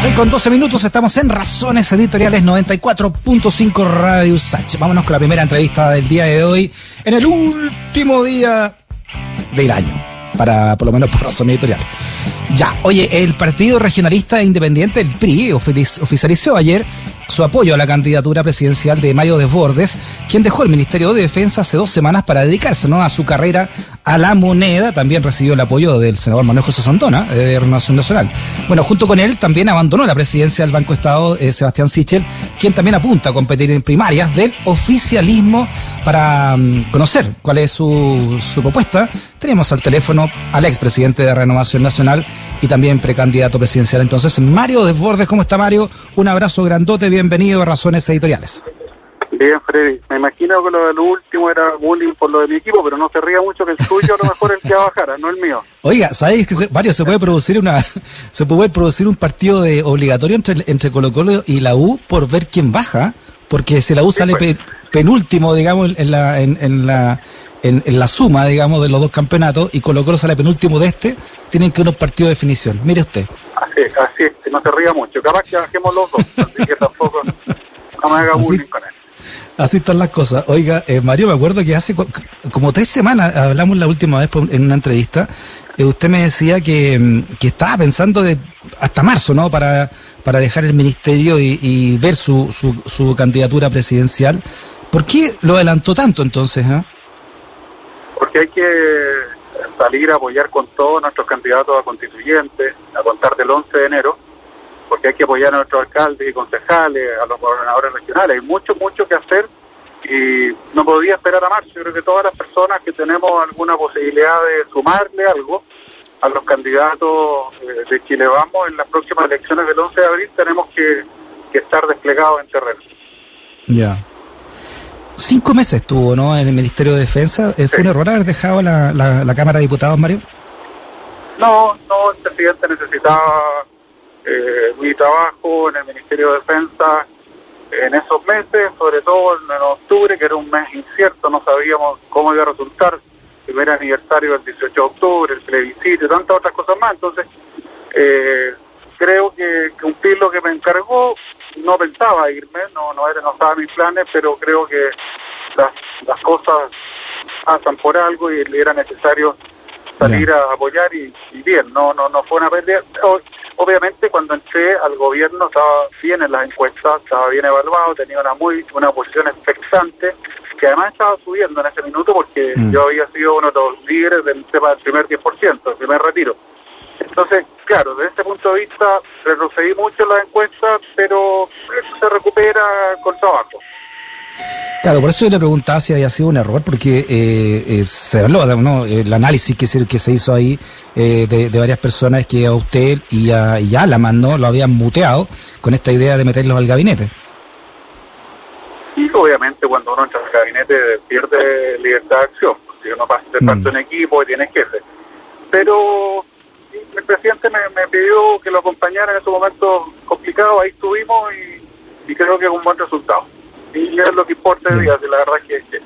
6 con 12 minutos, estamos en Razones Editoriales 94.5 Radio Sach. Vámonos con la primera entrevista del día de hoy, en el último día del año, para por lo menos por razón editorial. Ya, oye, el Partido Regionalista Independiente, el PRI, oficializó ayer su apoyo a la candidatura presidencial de Mario Desbordes, quien dejó el Ministerio de Defensa hace dos semanas para dedicarse ¿no? a su carrera a la moneda. También recibió el apoyo del senador Manuel José Santona, de Renovación Nacional. Bueno, junto con él también abandonó la presidencia del Banco Estado eh, Sebastián Sichel, quien también apunta a competir en primarias del oficialismo para mm, conocer cuál es su, su propuesta. Tenemos al teléfono al expresidente de Renovación Nacional y también precandidato presidencial. Entonces, Mario Desbordes, ¿cómo está Mario? Un abrazo grandote, bienvenido a Razones Editoriales. Bien, Freddy. Me imagino que lo del último era bullying por lo de mi equipo, pero no se ría mucho que el tuyo a lo mejor el que bajara, no el mío. Oiga, ¿sabéis que se, Mario, se puede producir una se puede producir un partido de obligatorio entre, entre Colo Colo y la U por ver quién baja? Porque si la U sale pues. penúltimo, digamos, en la, en, la en, la suma, digamos, de los dos campeonatos y Colo Colo sale penúltimo de este, tienen que unos partidos de definición. Mire usted. Así, así es, no se ría mucho. Capaz que bajemos los dos, así que tampoco no me haga bullying con él. Así están las cosas. Oiga, eh, Mario, me acuerdo que hace como tres semanas, hablamos la última vez en una entrevista, eh, usted me decía que, mm, que, estaba pensando de hasta marzo, ¿no? Para, para dejar el ministerio y, ver su, su, su, candidatura presidencial. ¿Por qué lo adelantó tanto entonces? Eh? Porque hay que salir a apoyar con todos nuestros candidatos a constituyentes a contar del 11 de enero porque hay que apoyar a nuestros alcaldes y concejales, a los gobernadores regionales. Hay mucho, mucho que hacer y no podía esperar a marzo. Yo creo que todas las personas que tenemos alguna posibilidad de sumarle algo a los candidatos eh, de Chile Vamos en las próximas elecciones del 11 de abril tenemos que, estar desplegados en terreno. Ya. Cinco meses estuvo, ¿no? En el Ministerio de Defensa. Eh, ¿Fue un error haber dejado la, la, la Cámara de Diputados, Mario? No, no, el presidente necesitaba eh, mi trabajo en el Ministerio de Defensa en esos meses, sobre todo en, octubre, que era un mes incierto, no sabíamos cómo iba a resultar, el primer aniversario del 18 de octubre, el plebiscito y tantas otras cosas más. Entonces, eh, creo que cumplir lo que me encargó, no pensaba irme, no no era no estaba en mis planes, pero creo que las, las cosas pasan por algo y era necesario salir a apoyar y, bien, no no no fue una pérdida. Obviamente cuando entré al gobierno estaba bien en las encuestas, estaba bien evaluado, tenía una muy una posición expectante, que además estaba subiendo en ese minuto porque mm. yo había sido uno de los líderes del tema del primer 10%, el primer retiro. Entonces, claro, desde este punto de vista retrocedí mucho en las encuestas, pero eso se recupera con trabajo. Claro, por eso yo le preguntaba si había sido un error, porque eh, eh se habló, ¿no? el análisis que se, que se hizo ahí eh, de, varias personas que a usted y a, y a Alaman, ¿no? Lo habían muteado con esta idea de meterlos al gabinete. Y obviamente cuando uno entra al gabinete pierde libertad de acción, porque uno pasa de parte de un equipo y tiene jefe. Pero el presidente me, me, pidió que lo acompañara en ese momento complicado, ahí estuvimos y, y creo que es un buen resultado y es lo que importa de día. La verdad es que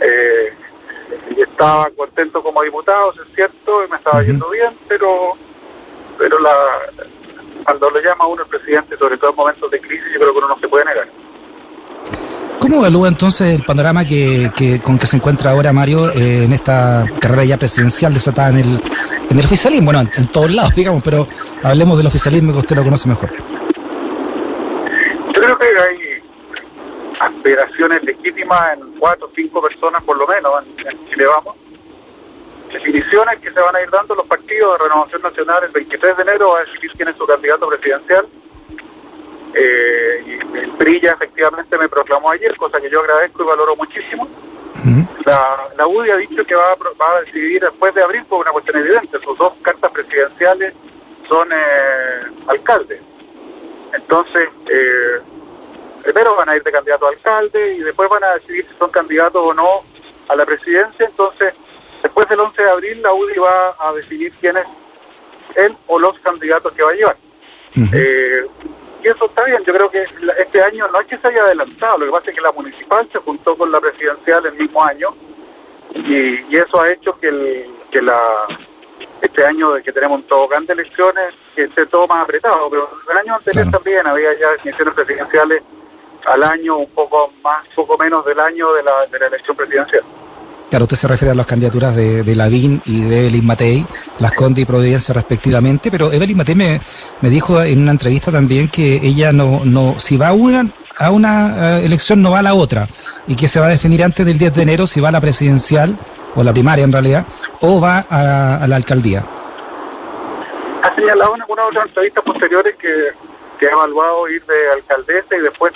eh, estaba contento como diputado, es cierto, y me estaba yendo bien, pero pero la cuando le llama uno el presidente, sobre todo en momentos de crisis, yo creo que uno no se puede negar. ¿Cómo evalúa entonces el panorama que, que, con que se encuentra ahora Mario eh, en esta carrera ya presidencial desatada en el, en el oficialismo? Bueno, en, todos lados, digamos, pero hablemos del oficialismo que usted lo conoce mejor. Yo creo que hay aspiraciones legítimas en cuatro o cinco personas por lo menos en, Chile Vamos. Definiciones que se van a ir dando los partidos de Renovación Nacional el 23 de enero a decidir quién es su candidato presidencial. Eh, y el efectivamente me proclamó ayer, cosa que yo agradezco y valoro muchísimo. La, la UDI ha dicho que va a, va a decidir después de abril por una cuestión evidente. Sus dos cartas presidenciales son eh, alcaldes. Entonces, eh, primero van a ir de candidato a alcalde y después van a decidir si son candidatos o no a la presidencia. Entonces, después del 11 de abril, la UDI va a decidir quién es él o los candidatos que va a llevar. Eh, y eso está bien, yo creo que este año no es que se haya adelantado, lo que pasa es que la municipal se juntó con la presidencial el mismo año y, eso ha hecho que, el, que la este año de que tenemos un tobogán de elecciones que esté todo más apretado, pero el año anterior también había ya definiciones presidenciales al año, un poco más, poco menos del año de la, de la elección presidencial. Claro, usted se refiere a las candidaturas de, Lavín y de Evelyn Matei, Las Conde y Providencia respectivamente, pero Evelyn Matei me, me dijo en una entrevista también que ella no, no, si va a una, a una eh, elección no va a la otra y que se va a definir antes del 10 de enero si va a la presidencial o la primaria en realidad o va a, la alcaldía. Ha señalado en algunas otras entrevistas posteriores que, que ha evaluado ir de alcaldesa y después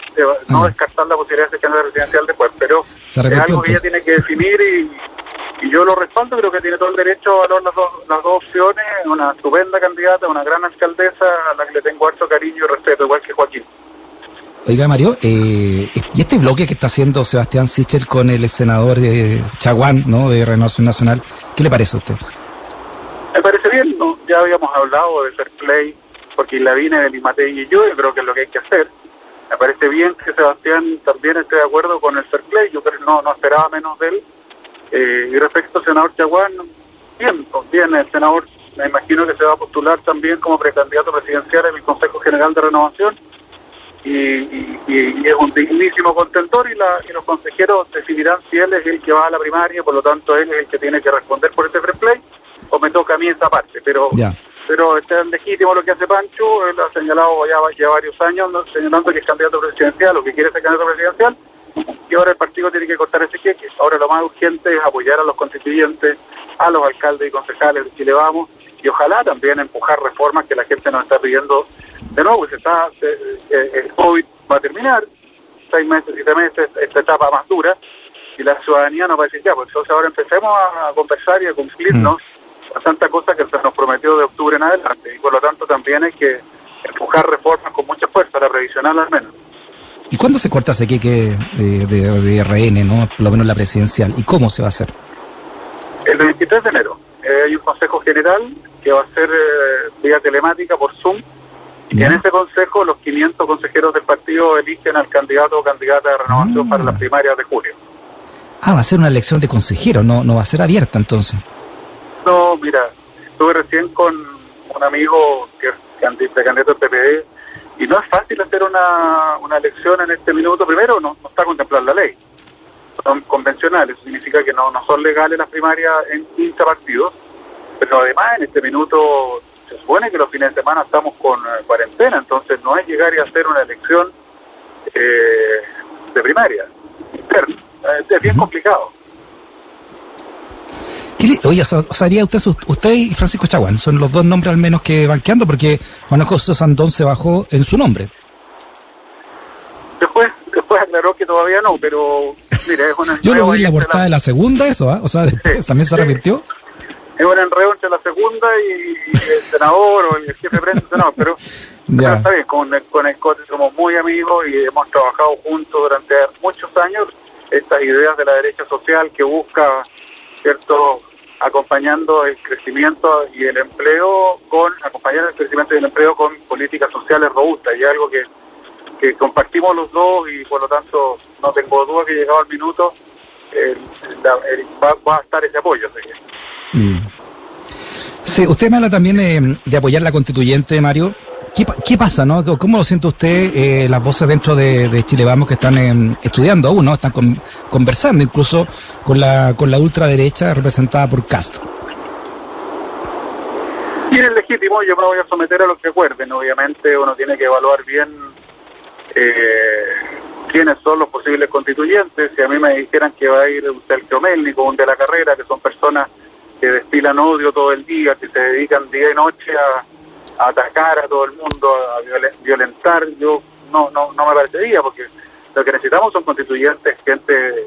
no ah. descartar la posibilidad de ser candidata presidencial después, pero es algo que ella tiene que definir y, y yo lo respaldo, creo que tiene todo el derecho a valorar las dos, las dos opciones, una estupenda candidata, una gran alcaldesa a la que le tengo harto cariño y respeto, igual que Joaquín. Oiga, Mario, eh, y este bloque que está haciendo Sebastián Sichel con el senador de Chaguán, ¿no? De Renovación Nacional, ¿qué le parece a usted? Me parece bien, ¿no? ya habíamos hablado de fair play, porque la vine de Limatei y yo, yo creo que es lo que hay que hacer. Me parece bien que Sebastián también esté de acuerdo con el fair play, yo creo no, no esperaba menos de él. Eh, y respecto al senador Chaguán, bien, bien, el senador me imagino que se va a postular también como precandidato presidencial en el Consejo General de Renovación y, es un dignísimo contentor y, la, y los consejeros decidirán si él es el que va a la primaria, por lo tanto él es el que tiene que responder por ese free play o me toca a mí esa parte, pero pero está legítimo lo que hace Pancho, él ha señalado ya, ya varios años señalando que es candidato presidencial o que quiere ser candidato presidencial y ahora el partido tiene que cortar ese queque. Ahora lo más urgente es apoyar a los constituyentes, a los alcaldes y concejales de Chile Vamos y ojalá también empujar reformas que la gente nos está pidiendo de nuevo, se está, el COVID va a terminar, seis meses, siete meses, esta etapa más dura, y la ciudadanía nos va a decir, ya, pues entonces ahora empecemos a conversar y a cumplirnos mm. Tanta cosa que se nos prometió de octubre en adelante, y por lo tanto también hay que empujar reformas con mucha fuerza, la previsional al menos. ¿Y cuándo se corta ese queque de, de, RN, no? por lo menos la presidencial? ¿Y cómo se va a hacer? El 23 de enero. Eh, hay un consejo general que va a ser eh, vía telemática por Zoom, y en ese consejo los 500 consejeros del partido eligen al candidato o candidata de renovación ah. para las primarias de julio. Ah, va a ser una elección de consejeros, no, no va a ser abierta entonces. No, mira, estuve recién con un amigo que es candidato del PPD y no es fácil hacer una, una elección en este minuto. Primero, no, no está contemplada la ley. Son convencionales, eso significa que no, no son legales las primarias en 15 partidos, pero además en este minuto se supone que los fines de semana estamos con eh, cuarentena, entonces no es llegar y hacer una elección eh, de primaria, interna. Eh, es bien complicado. Oye, o sea, haría usted, usted y Francisco Chaguán, son los dos nombres al menos que van quedando, porque Juan José Sandón se bajó en su nombre. Después, después aclaró que todavía no, pero mire, es una Yo lo vi en la portada de la segunda, eso, ¿ah? O sea, después también se arrepintió. Es un enredo entre la segunda y, el senador o el jefe de prensa, no, pero, está bien, con, con el Cote somos muy amigos y hemos trabajado juntos durante muchos años estas ideas de la derecha social que busca, ¿cierto?, acompañando el crecimiento y el empleo con, acompañar el crecimiento y el empleo con políticas sociales robustas y algo que, que compartimos los dos y por lo tanto no tengo duda que llegado el minuto va, a estar ese apoyo. Mm. Sí, usted me habla también de, apoyar la constituyente, Mario. ¿Qué, pasa, no? ¿Cómo lo siente usted eh, las voces dentro de, Chile Vamos que están em, estudiando aún, no? Están conversando incluso con la, con la ultraderecha representada por Castro. Y es legítimo, yo me voy a someter a lo que acuerden. Obviamente uno tiene que evaluar bien eh, quiénes son los posibles constituyentes. Si a mí me dijeran que va a ir un Sergio Melnico, un de la carrera, que son personas que destilan odio todo el día, que se dedican día y noche a, atacar a todo el mundo, a violentar, yo no, no, no me parecería, porque lo que necesitamos son constituyentes, gente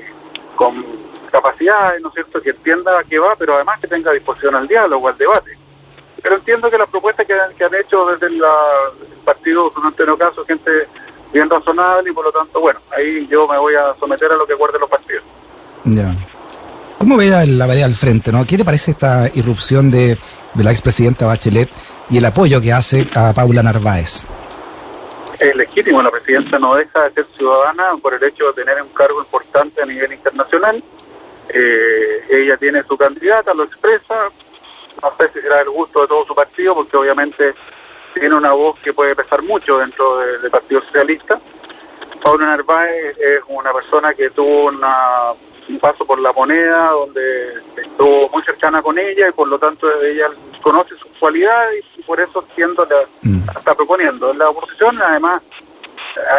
con capacidades, ¿no es cierto?, que entienda a qué va, pero además que tenga disposición al diálogo, al debate. Pero entiendo que las propuestas que, han hecho desde el partido, en el caso, gente bien razonable y por lo tanto, bueno, ahí yo me voy a someter a lo que acuerden los partidos. Ya. ¿Cómo ve la vereda al frente? ¿no? ¿Qué te parece esta irrupción de, de la expresidenta Bachelet y el apoyo que hace a Paula Narváez? Es legítimo, la presidenta no deja de ser ciudadana por el hecho de tener un cargo importante a nivel internacional. Eh, ella tiene su candidata, lo expresa, no sé si será el gusto de todo su partido, porque obviamente tiene una voz que puede pesar mucho dentro del Partido Socialista. Pablo Narváez es una persona que tuvo una, un paso por la moneda, donde estuvo muy cercana con ella y por lo tanto ella conoce su cualidad y por eso siendo la, mm. está proponiendo. En la oposición además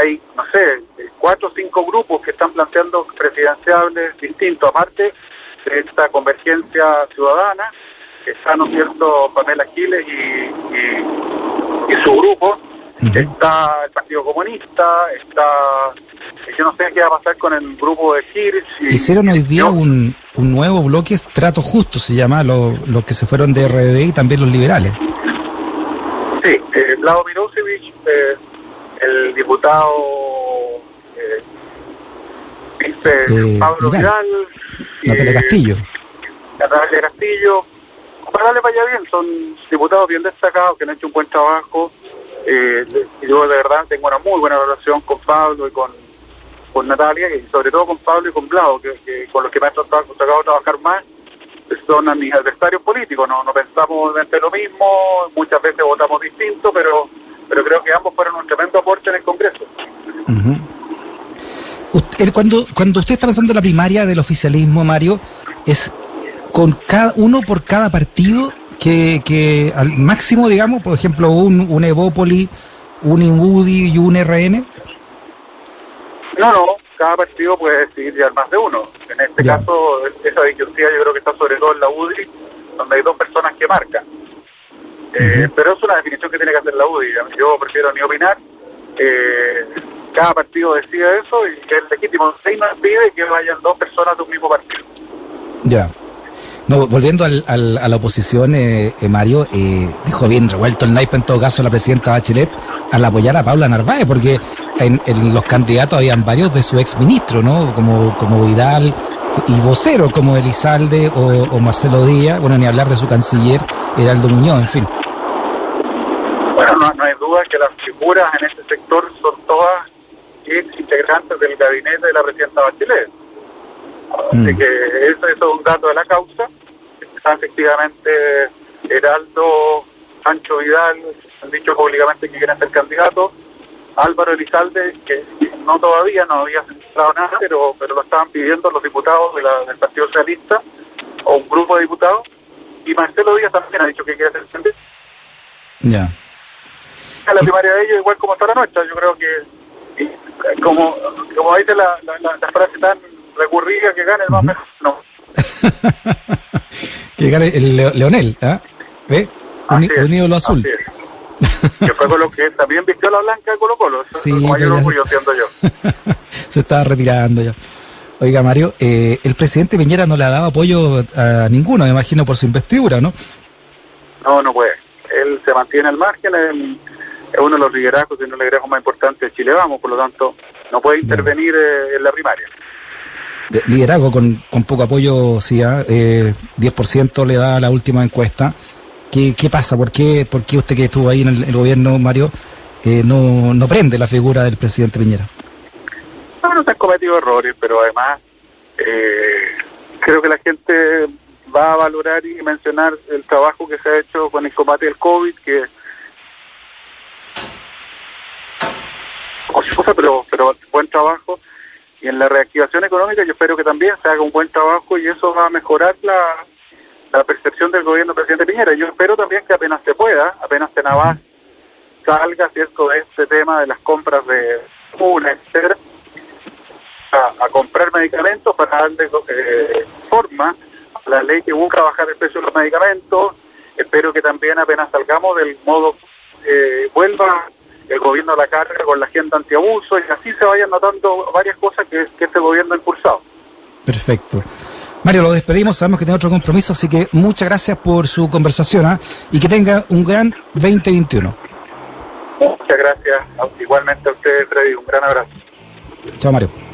hay, no sé, cuatro o cinco grupos que están planteando presidenciables distintos, aparte de esta convergencia ciudadana, está, ¿no es cierto?, Pamela Giles y, y, su grupo, está el Partido Comunista, está, yo no sé qué va a pasar con el grupo de Giles. Hicieron hoy día un, un nuevo bloque, Trato Justo se llama, los lo que se fueron de RD y también los liberales. Sí, eh, Vlado Mirosevic, eh, el diputado eh, este, eh, Pablo Vidal, Natalia Castillo. Natalia Castillo, ojalá le vaya bien, son diputados bien destacados que han hecho un buen trabajo. Eh, yo de verdad tengo una muy buena relación con Pablo y con, con Natalia y sobre todo con Pablo y con Blau, que, con los que me ha tocado, tocado trabajar más son a mis adversarios políticos, no, no pensamos de lo mismo, muchas veces votamos distinto, pero pero creo que ambos fueron un tremendo aporte en el Congreso. cuando, cuando usted está pensando en la primaria del oficialismo, Mario, es con cada uno por cada partido que, que al máximo, digamos, por ejemplo, un, un Evópoli, un INUDI y un RN? No, no, cada partido puede decidir ya más de uno. En este caso, esa disyuntiva yo creo que está sobre todo en la UDI, donde hay dos personas que marcan. Eh, pero es una definición que tiene que hacer la UDI. Yo prefiero ni opinar. Eh, cada partido decide eso y que es legítimo. Seis no pide que vayan dos personas de un mismo partido. Ya. No, volviendo al, a la oposición, eh, eh Mario, eh, dijo bien revuelto el naipe en todo caso la presidenta Bachelet al apoyar a Paula Narváez, porque en, los candidatos habían varios de su ex ministro, ¿no? Como, como Vidal y vocero como Elizalde o, Marcelo Díaz, bueno, ni hablar de su canciller Heraldo Muñoz, en fin. Bueno, no, hay duda que las figuras en este sector son todas integrantes del gabinete de la presidenta Bachelet. Así mm. que eso, es un dato de la causa. Está efectivamente Heraldo, Sancho Vidal, han dicho públicamente que quieren ser candidatos. Álvaro Elizalde, que no todavía, no había entrado nada, pero, pero lo estaban pidiendo los diputados de la, del Partido Socialista o un grupo de diputados. Y Marcelo Díaz también ha dicho que quiere ser candidato. Ya. La primaria de ellos, igual como está la nuestra, yo creo que, como, como dice la, la, la frase tan recurría que gane el más mejor. No. que gane el Leonel, ¿ah? ¿Ve? Un, un ídolo azul. que fue con lo que también vistió la blanca de Colo Colo. Eso sí, mayor orgullo yo. Se estaba retirando ya. Oiga, Mario, eh, el presidente Piñera no le ha dado apoyo a ninguno, me imagino, por su investidura, ¿no? No, no puede. Él se mantiene al margen, es uno de los liderazgos y uno de los liderazgos más importantes de Chile Vamos, por lo tanto, no puede intervenir eh, en la primaria liderazgo con, con poco apoyo, sí, eh, 10% le da la última encuesta. ¿Qué, qué pasa? ¿Por qué, ¿Por qué usted que estuvo ahí en el, gobierno, Mario, eh, no, no prende la figura del presidente Piñera? No, no se han cometido errores, pero además eh, creo que la gente va a valorar y mencionar el trabajo que se ha hecho con el combate del COVID, que pero, pero buen trabajo y en la reactivación económica yo espero que también se haga un buen trabajo y eso va a mejorar la, la percepción del gobierno del presidente Piñera. Yo espero también que apenas se pueda, apenas Tenabas salga, ¿cierto?, de este tema de las compras de una, etcétera, a, comprar medicamentos para darle eh, forma a la ley que busca bajar el precio de los medicamentos. Espero que también apenas salgamos del modo, eh, vuelva el gobierno la carga con la agenda antiabuso y así se vayan notando varias cosas que, este gobierno ha impulsado. Perfecto. Mario, lo despedimos, sabemos que tiene otro compromiso, así que muchas gracias por su conversación ¿ah? y que tenga un gran 2021. Muchas gracias, igualmente a usted, Freddy, un gran abrazo. Chao, Mario.